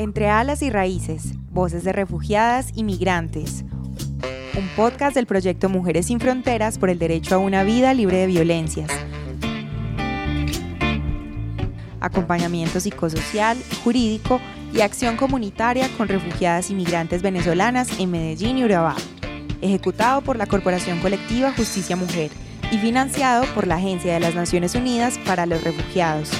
Entre alas y raíces, voces de refugiadas y migrantes. Un podcast del proyecto Mujeres sin Fronteras por el derecho a una vida libre de violencias. Acompañamiento psicosocial, jurídico y acción comunitaria con refugiadas y migrantes venezolanas en Medellín y Urabá. Ejecutado por la Corporación Colectiva Justicia Mujer y financiado por la Agencia de las Naciones Unidas para los Refugiados.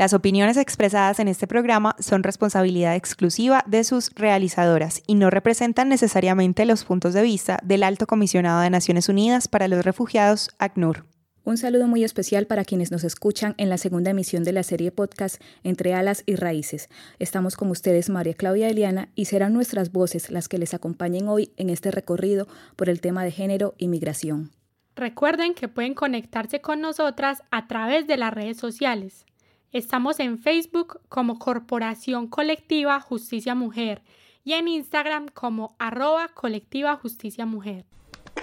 Las opiniones expresadas en este programa son responsabilidad exclusiva de sus realizadoras y no representan necesariamente los puntos de vista del Alto Comisionado de Naciones Unidas para los Refugiados, ACNUR. Un saludo muy especial para quienes nos escuchan en la segunda emisión de la serie podcast Entre Alas y Raíces. Estamos con ustedes María Claudia Eliana y serán nuestras voces las que les acompañen hoy en este recorrido por el tema de género y migración. Recuerden que pueden conectarse con nosotras a través de las redes sociales. Estamos en Facebook como Corporación Colectiva Justicia Mujer y en Instagram como arroba colectiva justicia mujer.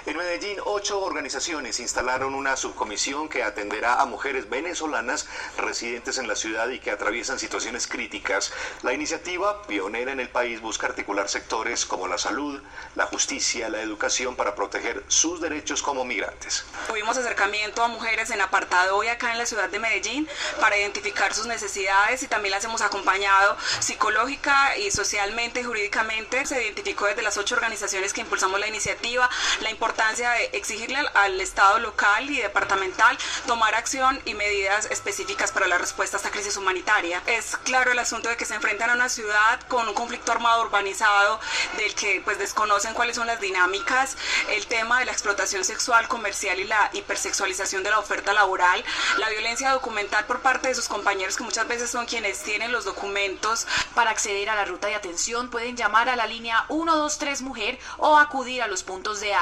En Medellín, ocho organizaciones instalaron una subcomisión que atenderá a mujeres venezolanas residentes en la ciudad y que atraviesan situaciones críticas. La iniciativa, pionera en el país, busca articular sectores como la salud, la justicia, la educación para proteger sus derechos como migrantes. Tuvimos acercamiento a mujeres en apartado hoy acá en la ciudad de Medellín para identificar sus necesidades y también las hemos acompañado psicológica y socialmente, jurídicamente. Se identificó desde las ocho organizaciones que impulsamos la iniciativa la importancia de exigirle al, Estado local y departamental tomar acción y medidas específicas para la respuesta a esta crisis humanitaria. Es claro el asunto de que se enfrentan a una ciudad con un conflicto armado urbanizado del que pues desconocen cuáles son las dinámicas, el tema de la explotación sexual, comercial y la hipersexualización de la oferta laboral, la violencia documental por parte de sus compañeros que muchas veces son quienes tienen los documentos. Para acceder a la ruta de atención pueden llamar a la línea 123 Mujer o acudir a los puntos de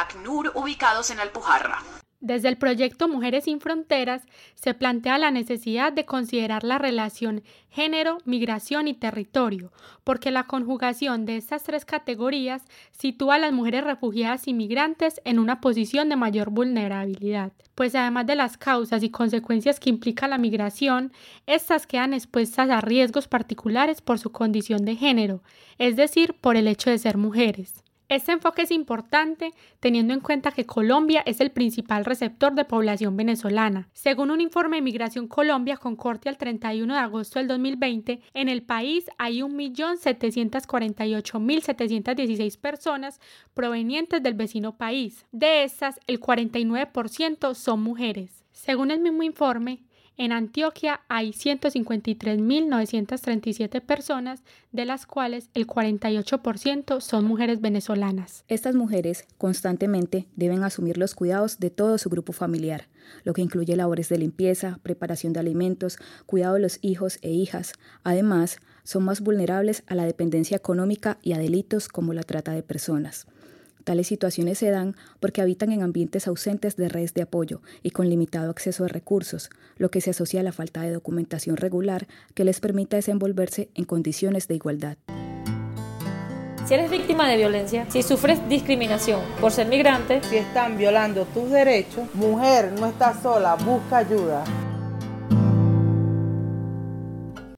Ubicados en Alpujarra. Desde el proyecto Mujeres sin Fronteras se plantea la necesidad de considerar la relación género, migración y territorio, porque la conjugación de estas tres categorías sitúa a las mujeres refugiadas y migrantes en una posición de mayor vulnerabilidad, pues además de las causas y consecuencias que implica la migración, estas quedan expuestas a riesgos particulares por su condición de género, es decir, por el hecho de ser mujeres. Este enfoque es importante teniendo en cuenta que Colombia es el principal receptor de población venezolana. Según un informe de Migración Colombia con corte al 31 de agosto del 2020, en el país hay 1.748.716 personas provenientes del vecino país. De estas, el 49% son mujeres. Según el mismo informe, en Antioquia hay 153.937 personas, de las cuales el 48% son mujeres venezolanas. Estas mujeres constantemente deben asumir los cuidados de todo su grupo familiar, lo que incluye labores de limpieza, preparación de alimentos, cuidado de los hijos e hijas. Además, son más vulnerables a la dependencia económica y a delitos como la trata de personas. Tales situaciones se dan porque habitan en ambientes ausentes de redes de apoyo y con limitado acceso a recursos, lo que se asocia a la falta de documentación regular que les permita desenvolverse en condiciones de igualdad. Si eres víctima de violencia, si sufres discriminación por ser migrante, si están violando tus derechos, mujer no está sola, busca ayuda.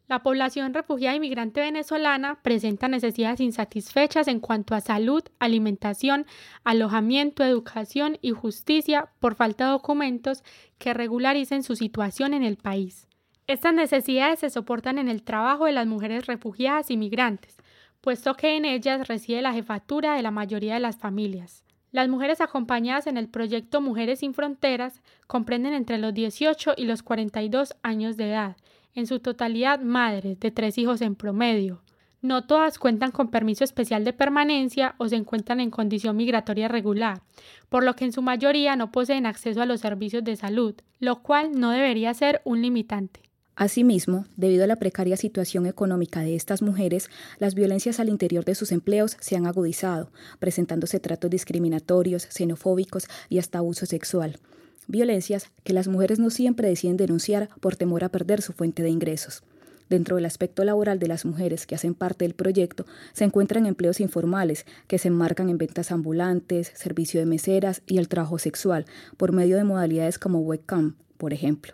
La población refugiada y migrante venezolana presenta necesidades insatisfechas en cuanto a salud, alimentación, alojamiento, educación y justicia por falta de documentos que regularicen su situación en el país. Estas necesidades se soportan en el trabajo de las mujeres refugiadas y migrantes, puesto que en ellas reside la jefatura de la mayoría de las familias. Las mujeres acompañadas en el proyecto Mujeres sin Fronteras comprenden entre los 18 y los 42 años de edad en su totalidad madres de tres hijos en promedio. No todas cuentan con permiso especial de permanencia o se encuentran en condición migratoria regular, por lo que en su mayoría no poseen acceso a los servicios de salud, lo cual no debería ser un limitante. Asimismo, debido a la precaria situación económica de estas mujeres, las violencias al interior de sus empleos se han agudizado, presentándose tratos discriminatorios, xenofóbicos y hasta abuso sexual violencias que las mujeres no siempre deciden denunciar por temor a perder su fuente de ingresos. Dentro del aspecto laboral de las mujeres que hacen parte del proyecto se encuentran empleos informales que se enmarcan en ventas ambulantes, servicio de meseras y el trabajo sexual por medio de modalidades como webcam, por ejemplo.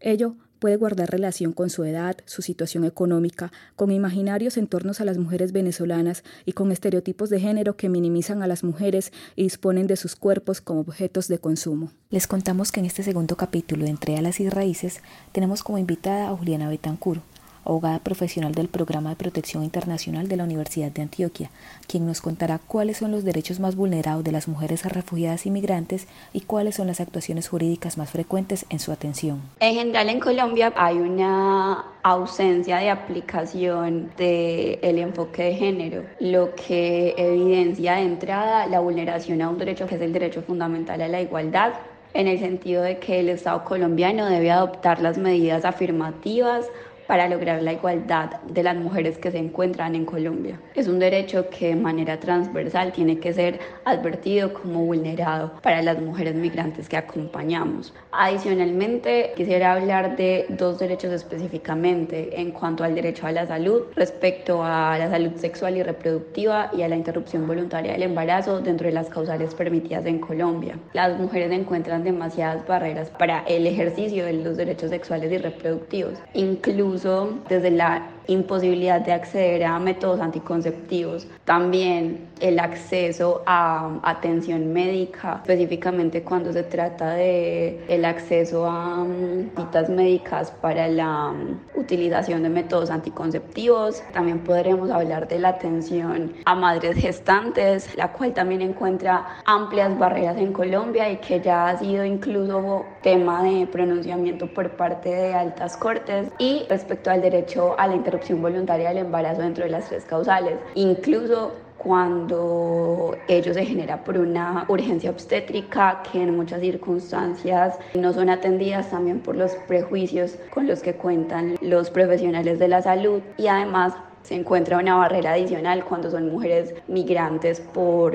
Ello puede guardar relación con su edad, su situación económica, con imaginarios en torno a las mujeres venezolanas y con estereotipos de género que minimizan a las mujeres y disponen de sus cuerpos como objetos de consumo. Les contamos que en este segundo capítulo de Entre Alas y Raíces tenemos como invitada a Juliana Betancur, abogada profesional del Programa de Protección Internacional de la Universidad de Antioquia, quien nos contará cuáles son los derechos más vulnerados de las mujeres refugiadas y migrantes y cuáles son las actuaciones jurídicas más frecuentes en su atención. En general en Colombia hay una ausencia de aplicación del enfoque de género, lo que evidencia de entrada la vulneración a un derecho que es el derecho fundamental a la igualdad en el sentido de que el Estado colombiano debe adoptar las medidas afirmativas para lograr la igualdad de las mujeres que se encuentran en Colombia. Es un derecho que de manera transversal tiene que ser advertido como vulnerado para las mujeres migrantes que acompañamos. Adicionalmente, quisiera hablar de dos derechos específicamente en cuanto al derecho a la salud respecto a la salud sexual y reproductiva y a la interrupción voluntaria del embarazo dentro de las causales permitidas en Colombia. Las mujeres encuentran demasiadas barreras para el ejercicio de los derechos sexuales y reproductivos, incluso desde la imposibilidad de acceder a métodos anticonceptivos, también el acceso a atención médica, específicamente cuando se trata de el acceso a mm, citas médicas para la mm, utilización de métodos anticonceptivos. También podremos hablar de la atención a madres gestantes, la cual también encuentra amplias barreras en Colombia y que ya ha sido incluso tema de pronunciamiento por parte de altas cortes y respecto al derecho a la interrupción voluntaria del embarazo dentro de las tres causales. Incluso cuando ello se genera por una urgencia obstétrica que en muchas circunstancias no son atendidas también por los prejuicios con los que cuentan los profesionales de la salud y además se encuentra una barrera adicional cuando son mujeres migrantes por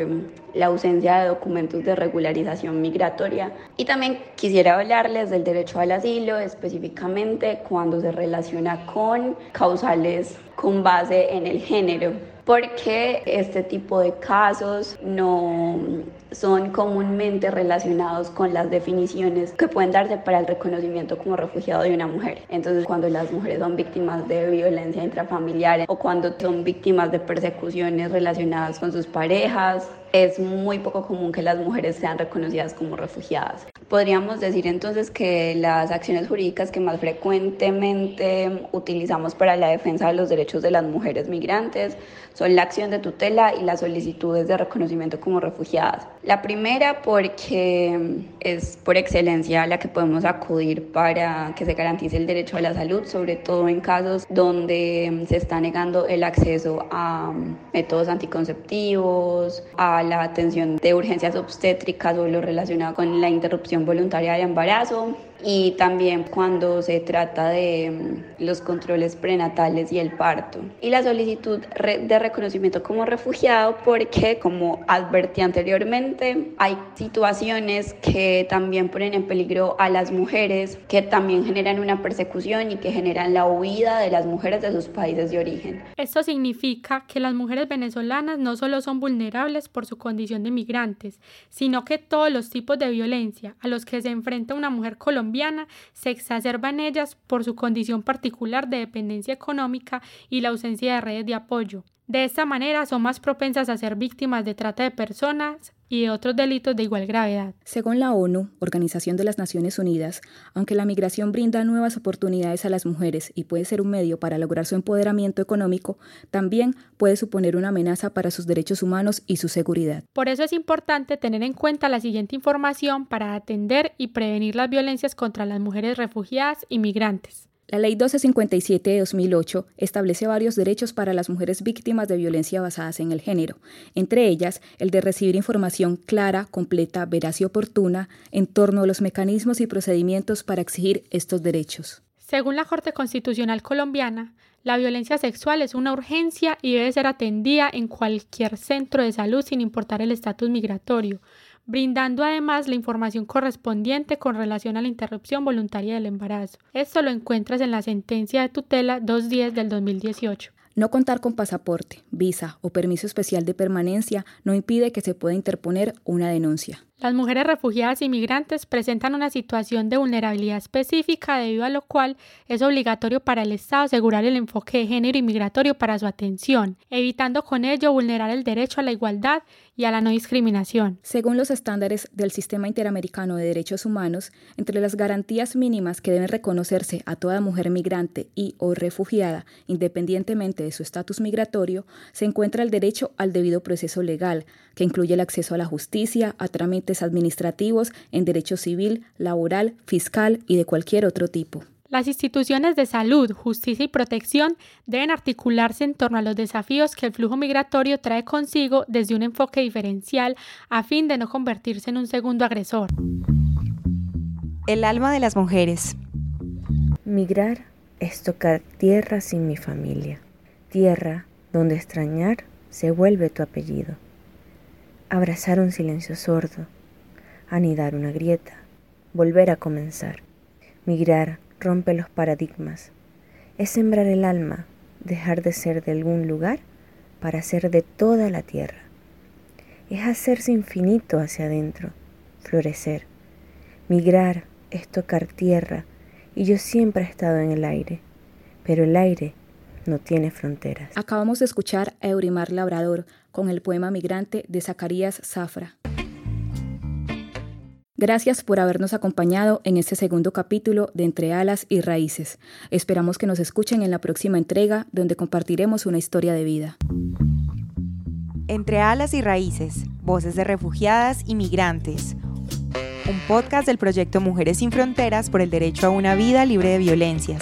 la ausencia de documentos de regularización migratoria. Y también quisiera hablarles del derecho al asilo, específicamente cuando se relaciona con causales con base en el género porque este tipo de casos no son comúnmente relacionados con las definiciones que pueden darse para el reconocimiento como refugiado de una mujer. Entonces, cuando las mujeres son víctimas de violencia intrafamiliar o cuando son víctimas de persecuciones relacionadas con sus parejas, es muy poco común que las mujeres sean reconocidas como refugiadas. Podríamos decir entonces que las acciones jurídicas que más frecuentemente utilizamos para la defensa de los derechos de las mujeres migrantes son la acción de tutela y las solicitudes de reconocimiento como refugiadas. La primera porque es por excelencia la que podemos acudir para que se garantice el derecho a la salud, sobre todo en casos donde se está negando el acceso a métodos anticonceptivos, a la atención de urgencias obstétricas o lo relacionado con la interrupción voluntaria del embarazo y también cuando se trata de mm, los controles prenatales y el parto. Y la solicitud de reconocimiento como refugiado porque, como advertí anteriormente, hay situaciones que también ponen en peligro a las mujeres, que también generan una persecución y que generan la huida de las mujeres de sus países de origen. Esto significa que las mujeres venezolanas no solo son vulnerables por su condición de migrantes, sino que todos los tipos de violencia a los que se enfrenta una mujer colombiana se exacerba en ellas por su condición particular de dependencia económica y la ausencia de redes de apoyo. De esta manera son más propensas a ser víctimas de trata de personas y de otros delitos de igual gravedad. Según la ONU, Organización de las Naciones Unidas, aunque la migración brinda nuevas oportunidades a las mujeres y puede ser un medio para lograr su empoderamiento económico, también puede suponer una amenaza para sus derechos humanos y su seguridad. Por eso es importante tener en cuenta la siguiente información para atender y prevenir las violencias contra las mujeres refugiadas y migrantes. La Ley 1257 de 2008 establece varios derechos para las mujeres víctimas de violencia basadas en el género, entre ellas el de recibir información clara, completa, veraz y oportuna en torno a los mecanismos y procedimientos para exigir estos derechos. Según la Corte Constitucional colombiana, la violencia sexual es una urgencia y debe ser atendida en cualquier centro de salud sin importar el estatus migratorio, brindando además la información correspondiente con relación a la interrupción voluntaria del embarazo. Esto lo encuentras en la sentencia de tutela 210 del 2018. No contar con pasaporte, visa o permiso especial de permanencia no impide que se pueda interponer una denuncia. Las mujeres refugiadas y migrantes presentan una situación de vulnerabilidad específica debido a lo cual es obligatorio para el Estado asegurar el enfoque de género y migratorio para su atención, evitando con ello vulnerar el derecho a la igualdad y a la no discriminación. Según los estándares del Sistema Interamericano de Derechos Humanos, entre las garantías mínimas que deben reconocerse a toda mujer migrante y o refugiada, independientemente de su estatus migratorio, se encuentra el derecho al debido proceso legal, que incluye el acceso a la justicia, a trámites administrativos en derecho civil, laboral, fiscal y de cualquier otro tipo. Las instituciones de salud, justicia y protección deben articularse en torno a los desafíos que el flujo migratorio trae consigo desde un enfoque diferencial a fin de no convertirse en un segundo agresor. El alma de las mujeres. Migrar es tocar tierra sin mi familia, tierra donde extrañar se vuelve tu apellido. Abrazar un silencio sordo, anidar una grieta, volver a comenzar. Migrar rompe los paradigmas. Es sembrar el alma, dejar de ser de algún lugar para ser de toda la tierra. Es hacerse infinito hacia adentro, florecer. Migrar es tocar tierra y yo siempre he estado en el aire, pero el aire no tiene fronteras. Acabamos de escuchar a Eurimar Labrador con el poema Migrante de Zacarías Zafra. Gracias por habernos acompañado en este segundo capítulo de Entre Alas y Raíces. Esperamos que nos escuchen en la próxima entrega donde compartiremos una historia de vida. Entre Alas y Raíces, Voces de Refugiadas y Migrantes. Un podcast del proyecto Mujeres sin Fronteras por el Derecho a una Vida Libre de Violencias